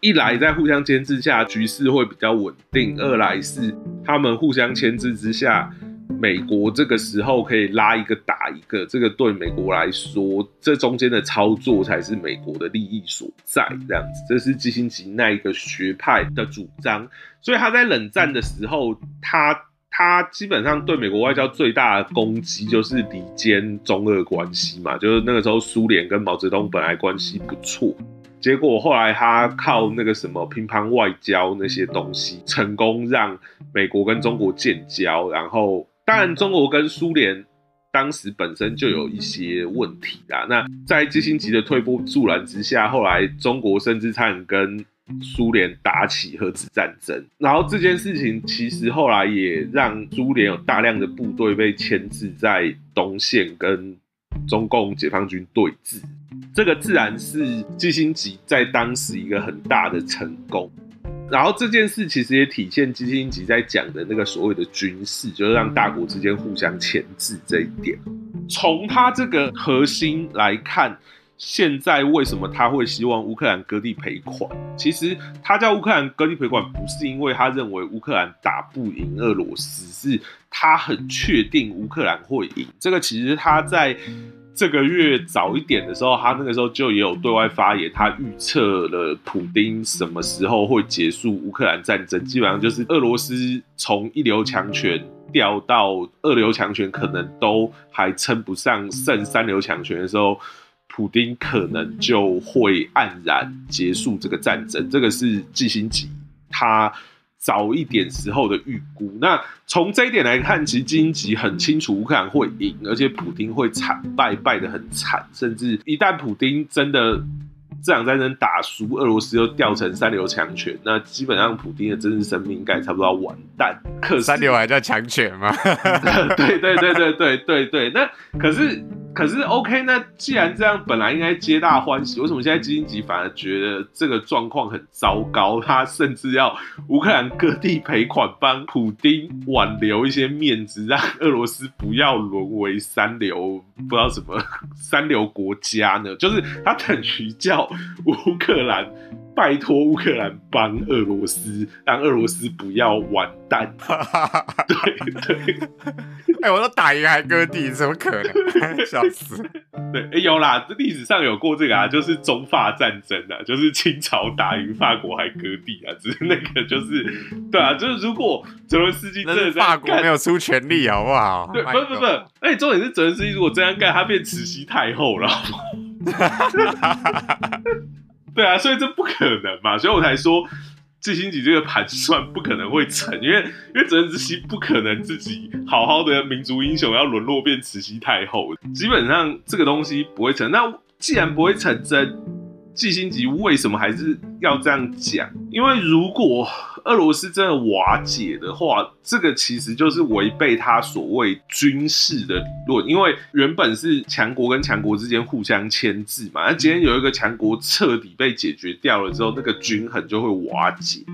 一来在互相牵制下，局势会比较稳定；二来是他们互相牵制之下。美国这个时候可以拉一个打一个，这个对美国来说，这中间的操作才是美国的利益所在。这样子，这是基辛格那一个学派的主张。所以他在冷战的时候，他他基本上对美国外交最大的攻击就是离间中俄关系嘛，就是那个时候苏联跟毛泽东本来关系不错，结果后来他靠那个什么乒乓外交那些东西，成功让美国跟中国建交，然后。当然，中国跟苏联当时本身就有一些问题啦。那在基辛格的推波助澜之下，后来中国甚至差点跟苏联打起核子战争。然后这件事情其实后来也让苏联有大量的部队被牵制在东线，跟中共解放军对峙。这个自然是基辛格在当时一个很大的成功。然后这件事其实也体现基辛格在讲的那个所谓的军事，就是让大国之间互相牵制这一点。从他这个核心来看，现在为什么他会希望乌克兰割地赔款？其实他叫乌克兰割地赔款，不是因为他认为乌克兰打不赢俄罗斯，是他很确定乌克兰会赢。这个其实他在。这个月早一点的时候，他那个时候就也有对外发言，他预测了普丁什么时候会结束乌克兰战争，基本上就是俄罗斯从一流强权掉到二流强权，可能都还称不上剩三流强权的时候，普丁可能就会黯然结束这个战争。这个是季辛吉他。早一点时候的预估，那从这一点来看，其实金吉很清楚乌克兰会赢，而且普丁会惨败，败得很惨，甚至一旦普丁真的这场战争打输，俄罗斯又掉成三流强权，那基本上普京的真实生命应该差不多要完蛋。可三流还叫强权吗？对对对对对对对，那可是。可是 OK，那既然这样，本来应该皆大欢喜，为什么现在基辛级反而觉得这个状况很糟糕？他甚至要乌克兰各地赔款，帮普丁挽留一些面子，让俄罗斯不要沦为三流，不知道什么 三流国家呢？就是他等于叫乌克兰。拜托乌克兰帮俄罗斯，让俄罗斯不要完蛋。对对，哎，我都打赢还割地，怎么可能？笑死！对，哎有啦，历史上有过这个啊，就是中法战争啊，就是清朝打赢法国还割地啊，只是那个就是，对啊，就是如果泽伦斯基真的法国没有出全力，好不好？对，不不不，哎，重点是泽伦斯基如果这样干，他变慈禧太后了。对啊，所以这不可能嘛，所以我才说季星吉这个盘算不可能会成，因为因为泽连斯基不可能自己好好的民族英雄要沦落变慈禧太后，基本上这个东西不会成。那既然不会成真。季星吉为什么还是要这样讲？因为如果俄罗斯真的瓦解的话，这个其实就是违背他所谓军事的理论。因为原本是强国跟强国之间互相牵制嘛，那今天有一个强国彻底被解决掉了之后，那个均衡就会瓦解。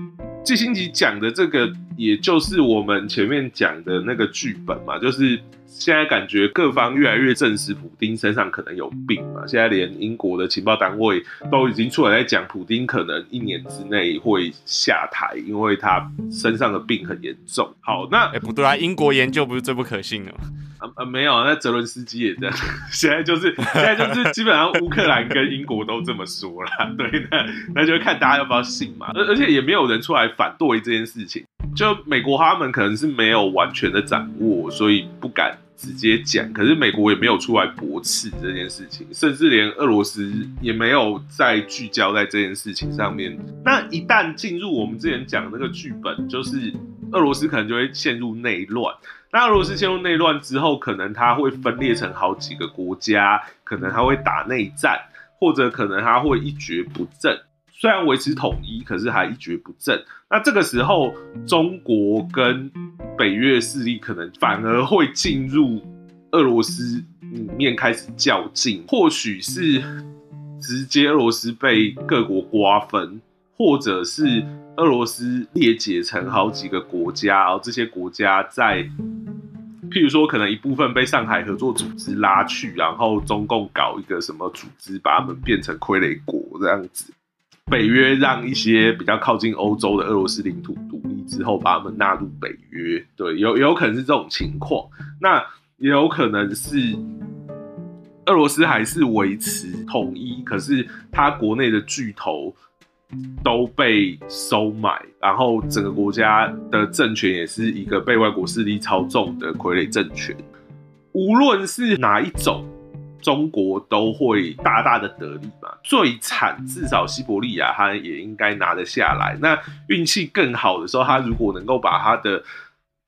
季星吉讲的这个，也就是我们前面讲的那个剧本嘛，就是。现在感觉各方越来越证实普丁身上可能有病嘛？现在连英国的情报单位都已经出来在讲，普丁可能一年之内会下台，因为他身上的病很严重。好，那哎不对啊，英国研究不是最不可信的吗？啊啊没有，那泽伦斯基也这样。现在就是现在就是基本上乌克兰跟英国都这么说了，对，那那就看大家要不要信嘛。而而且也没有人出来反对这件事情，就美国他们可能是没有完全的掌握，所以不敢。直接讲，可是美国也没有出来驳斥这件事情，甚至连俄罗斯也没有再聚焦在这件事情上面。那一旦进入我们之前讲那个剧本，就是俄罗斯可能就会陷入内乱。那俄罗斯陷入内乱之后，可能它会分裂成好几个国家，可能它会打内战，或者可能它会一蹶不振。虽然维持统一，可是还一蹶不振。那这个时候，中国跟北约势力可能反而会进入俄罗斯里面开始较劲，或许是直接俄罗斯被各国瓜分，或者是俄罗斯裂解成好几个国家，然后这些国家在，譬如说可能一部分被上海合作组织拉去，然后中共搞一个什么组织，把他们变成傀儡国这样子。北约让一些比较靠近欧洲的俄罗斯领土独立之后，把他们纳入北约。对，有有可能是这种情况，那也有可能是俄罗斯还是维持统一，可是他国内的巨头都被收买，然后整个国家的政权也是一个被外国势力操纵的傀儡政权。无论是哪一种。中国都会大大的得利嘛，最惨至少西伯利亚他也应该拿得下来。那运气更好的时候，他如果能够把他的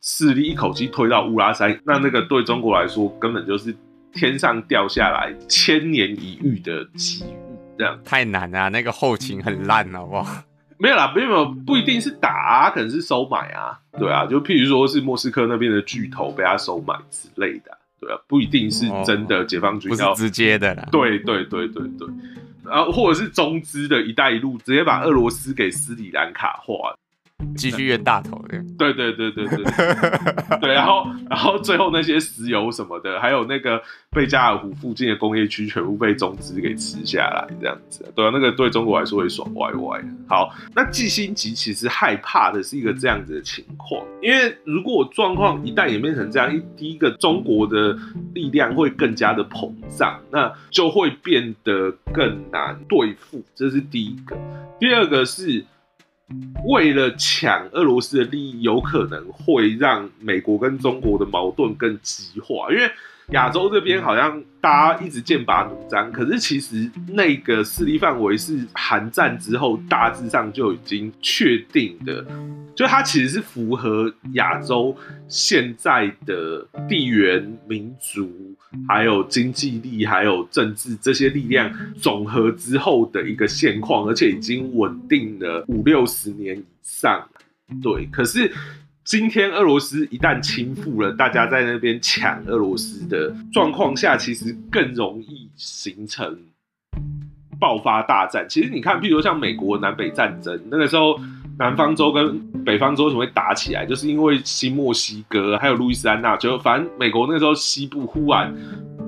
势力一口气推到乌拉山，那那个对中国来说根本就是天上掉下来千年一遇的机遇。这样太难啊，那个后勤很烂，好不好？没有啦，没有，不一定是打，啊可能是收买啊，对啊，就譬如说是莫斯科那边的巨头被他收买之类的。对啊，不一定是真的解放军要直接的啦。对对对对对，然后或者是中资的一带一路，直接把俄罗斯给斯里兰卡化。继续越大头的，对对对对对 对，然后然后最后那些石油什么的，还有那个贝加尔湖附近的工业区，全部被中资给吃下来，这样子，对啊，那个对中国来说会爽歪歪。好，那季星吉其实害怕的是一个这样子的情况，因为如果状况一旦演变成这样，一第一个中国的力量会更加的膨胀，那就会变得更难对付，这是第一个。第二个是。为了抢俄罗斯的利益，有可能会让美国跟中国的矛盾更激化，因为。亚洲这边好像大家一直剑拔弩张，可是其实那个势力范围是韩战之后大致上就已经确定的，就它其实是符合亚洲现在的地缘、民族、还有经济力、还有政治这些力量总和之后的一个现况，而且已经稳定了五六十年以上。对，可是。今天俄罗斯一旦倾覆了，大家在那边抢俄罗斯的状况下，其实更容易形成爆发大战。其实你看，譬如像美国南北战争，那个时候南方州跟北方州为什么会打起来，就是因为新墨西哥还有路易斯安那，就反正美国那时候西部忽然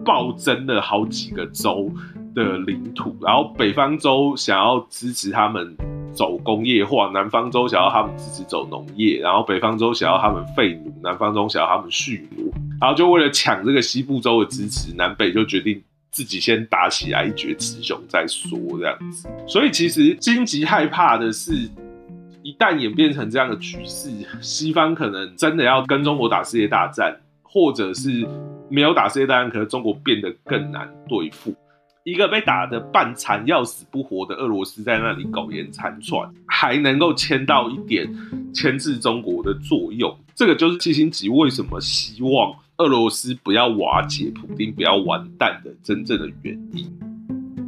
暴增了好几个州的领土，然后北方州想要支持他们。走工业化，南方州想要他们支持走农业，然后北方州想要他们废奴，南方州想要他们蓄奴，然后就为了抢这个西部州的支持，南北就决定自己先打起来，一决雌雄再说这样子。所以其实荆棘害怕的是，一旦演变成这样的局势，西方可能真的要跟中国打世界大战，或者是没有打世界大战，可能中国变得更难对付。一个被打得半残、要死不活的俄罗斯在那里苟延残喘，还能够牵到一点牵制中国的作用，这个就是七星级为什么希望俄罗斯不要瓦解、普丁不要完蛋的真正的原因。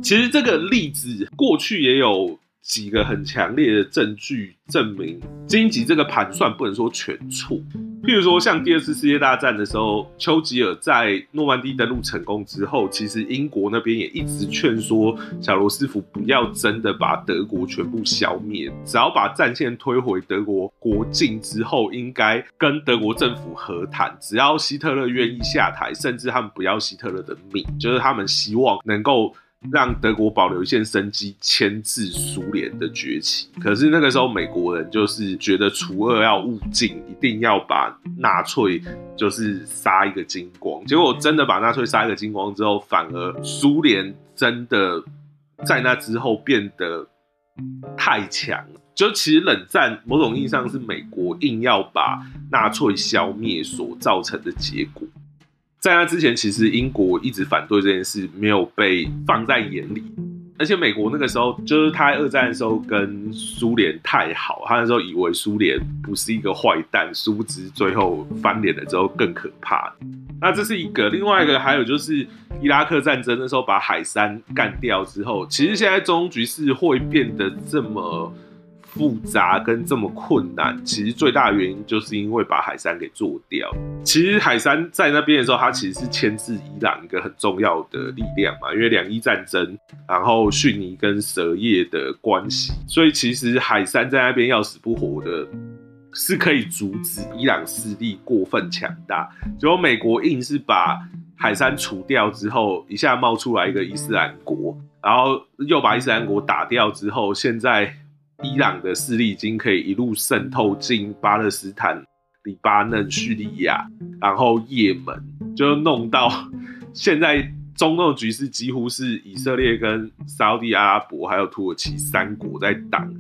其实这个例子过去也有。几个很强烈的证据证明，荆棘这个盘算不能说全错。譬如说，像第二次世界大战的时候，丘吉尔在诺曼底登陆成功之后，其实英国那边也一直劝说小罗斯福不要真的把德国全部消灭，只要把战线推回德国国境之后，应该跟德国政府和谈，只要希特勒愿意下台，甚至他们不要希特勒的命，就是他们希望能够。让德国保留一线生机，牵制苏联的崛起。可是那个时候，美国人就是觉得除恶要务尽，一定要把纳粹就是杀一个精光。结果真的把纳粹杀一个精光之后，反而苏联真的在那之后变得太强。就其实冷战某种意义上是美国硬要把纳粹消灭所造成的结果。在那之前，其实英国一直反对这件事，没有被放在眼里。而且美国那个时候，就是他在二战的时候跟苏联太好，他那时候以为苏联不是一个坏蛋，殊不知最后翻脸了之后更可怕。那这是一个，另外一个还有就是伊拉克战争那时候把海山干掉之后，其实现在中局势会变得这么。复杂跟这么困难，其实最大的原因就是因为把海山给做掉。其实海山在那边的时候，他其实是牵制伊朗一个很重要的力量嘛，因为两伊战争，然后逊尼跟什叶的关系，所以其实海山在那边要死不活的。是可以阻止伊朗势力过分强大。结果美国硬是把海山除掉之后，一下冒出来一个伊斯兰国，然后又把伊斯兰国打掉之后，现在伊朗的势力已经可以一路渗透进巴勒斯坦、黎巴嫩、叙利亚，然后也门，就弄到现在中东局势几乎是以色列跟沙地阿拉伯还有土耳其三国在挡。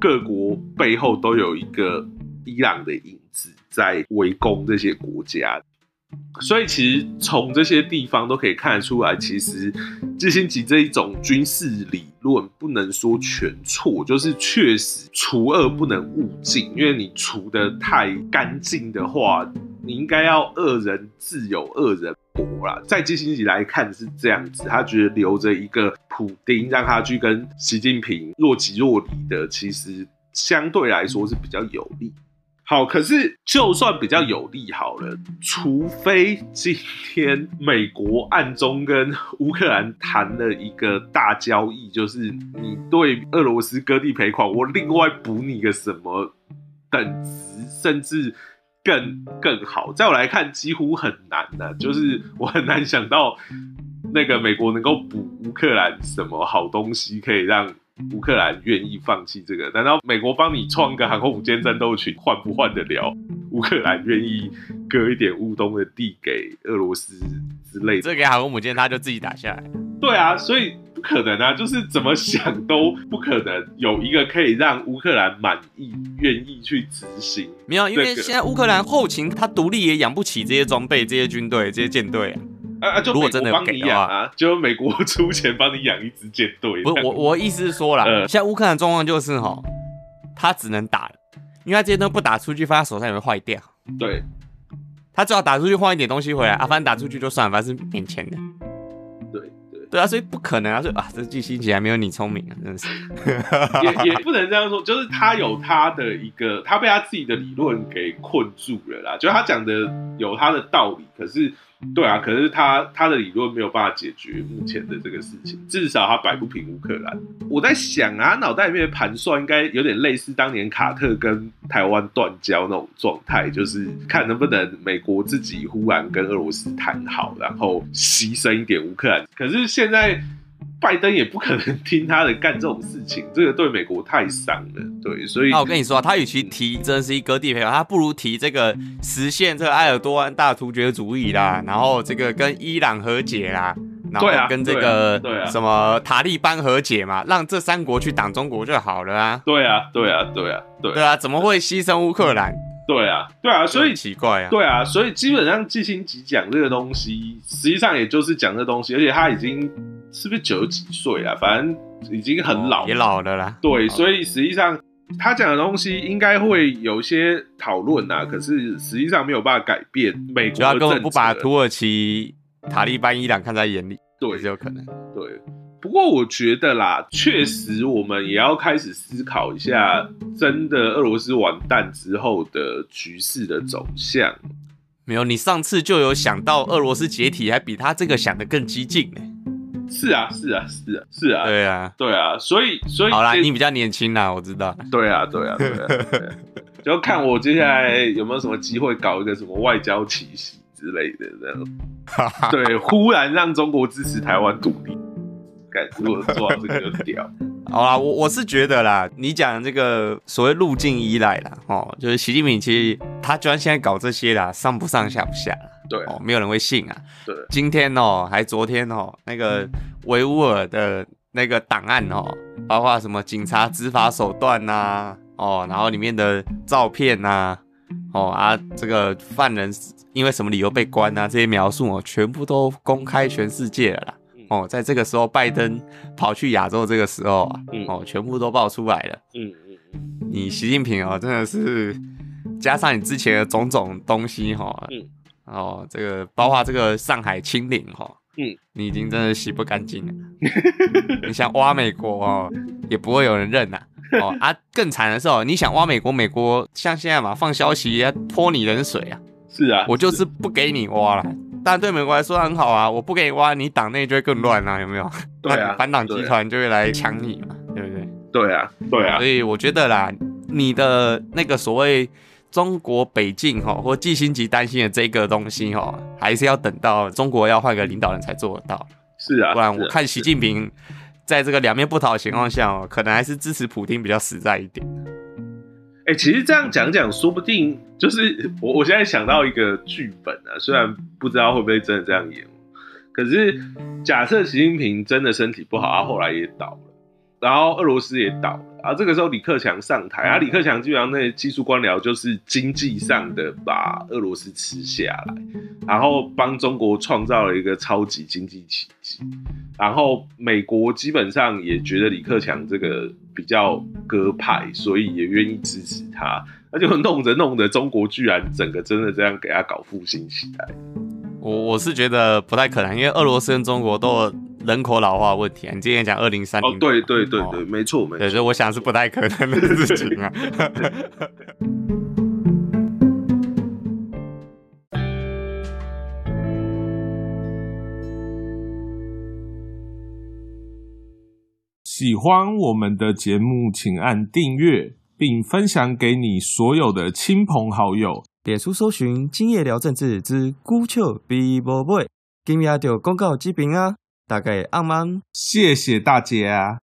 各国背后都有一个伊朗的影子在围攻这些国家，所以其实从这些地方都可以看得出来，其实基辛集这一种军事理论不能说全错，就是确实除恶不能勿尽，因为你除的太干净的话，你应该要恶人自有恶人。博啦，在基辛集来看是这样子，他觉得留着一个普丁让他去跟习近平若即若离的，其实相对来说是比较有利。好，可是就算比较有利好了，除非今天美国暗中跟乌克兰谈了一个大交易，就是你对俄罗斯割地赔款，我另外补你个什么等值，甚至。更更好，在我来看几乎很难的，就是我很难想到那个美国能够补乌克兰什么好东西，可以让乌克兰愿意放弃这个？难道美国帮你创一个航空母舰战斗群，换不换得了乌克兰愿意割一点乌东的地给俄罗斯之类的？这给航空母舰，他就自己打下来。对啊，所以不。可能啊，就是怎么想都不可能有一个可以让乌克兰满意、愿意去执行。没有，因为现在乌克兰后勤他独立也养不起这些装备、这些军队、这些舰队啊。啊，就如果真的帮你养啊，就美国 出钱帮你养一支舰队。不是我，我意思是说啦，现在乌克兰状况就是哈，他只能打，因为他这些东西不打出去，放在手上也会坏掉。对，他只要打出去换一点东西回来，啊，反正打出去就算，反正是免钱的。对啊，所以不可能啊！说啊，这季星杰还没有你聪明啊，真的是。也也不能这样说，就是他有他的一个，他被他自己的理论给困住了啦。就他讲的有他的道理，可是。对啊，可是他他的理论没有办法解决目前的这个事情，至少他摆不平乌克兰。我在想啊，脑袋里面的盘算应该有点类似当年卡特跟台湾断交那种状态，就是看能不能美国自己忽然跟俄罗斯谈好，然后牺牲一点乌克兰。可是现在。拜登也不可能听他的干这种事情，这个对美国太伤了。对，所以那我跟你说，他与其提真是一割地赔款，他不如提这个实现这个埃尔多安大突厥主义啦，然后这个跟伊朗和解啦，然后跟这个什么塔利班和解嘛，让这三国去挡中国就好了啊。对啊，对啊，对啊，对对啊，怎么会牺牲乌克兰？对啊，对啊，所以奇怪啊。对啊，所以基本上季星吉讲这个东西，实际上也就是讲这东西，而且他已经。是不是九十几岁啊？反正已经很老，也老了啦。对，所以实际上他讲的东西应该会有一些讨论啊，可是实际上没有办法改变美国。他根本不把土耳其、塔利班、伊朗看在眼里，对，有可能。对，不过我觉得啦，确实我们也要开始思考一下，真的俄罗斯完蛋之后的局势的走向。没有，你上次就有想到俄罗斯解体，还比他这个想的更激进呢。是啊，是啊，是啊，是啊，对啊，对啊，所以，所以，好啦，你比较年轻啦，我知道。对啊，对啊，对啊，就看我接下来有没有什么机会搞一个什么外交奇袭之类的这样。对，忽然让中国支持台湾独立，感如果做到这个就屌。好啦，我我是觉得啦，你讲这个所谓路径依赖啦，哦，就是习近平其实他居然现在搞这些啦，上不上下不下。对哦，没有人会信啊。对，今天哦，还昨天哦，那个维吾尔的那个档案哦，包括什么警察执法手段呐，哦，然后里面的照片呐，哦啊，这个犯人因为什么理由被关啊，这些描述哦，全部都公开全世界了啦。哦，在这个时候，拜登跑去亚洲，这个时候啊，哦，全部都爆出来了。嗯嗯嗯，你习近平哦，真的是加上你之前的种种东西哈。嗯。哦，这个包括这个上海清零哈，嗯，你已经真的洗不干净了。你想挖美国哦，也不会有人认呐。哦啊，更惨的是哦，你想挖美国，美国像现在嘛，放消息要泼你冷水啊，是啊，我就是不给你挖了。但对美国来说很好啊，我不给你挖，你党内就会更乱啊，有没有？对啊，反党集团就会来抢你嘛，对不对？对啊，对啊。所以我觉得啦，你的那个所谓中国北境哈，或季星级担心的这个东西哈，还是要等到中国要换个领导人才做得到。是啊，不然我看习近平在这个两面不讨的情况下哦，可能还是支持普京比较实在一点。哎，其实这样讲讲，说不定就是我我现在想到一个剧本啊，虽然不知道会不会真的这样演，可是假设习近平真的身体不好，他后来也倒了，然后俄罗斯也倒了，啊，这个时候李克强上台，啊，李克强基本上那些技术官僚就是经济上的把俄罗斯吃下来，然后帮中国创造了一个超级经济奇迹，然后美国基本上也觉得李克强这个。比较鸽派，所以也愿意支持他，那就弄着弄着，中国居然整个真的这样给他搞复兴起来。我我是觉得不太可能，因为俄罗斯跟中国都有人口老化问题啊。你今天讲二零三零，哦，对对对对，没错没错，所以我想是不太可能的事情啊。喜欢我们的节目，请按订阅，并分享给你所有的亲朋好友。点出搜寻“今夜聊政治之孤丘比伯贝”，今夜就公告这边啊，大概安安谢谢大家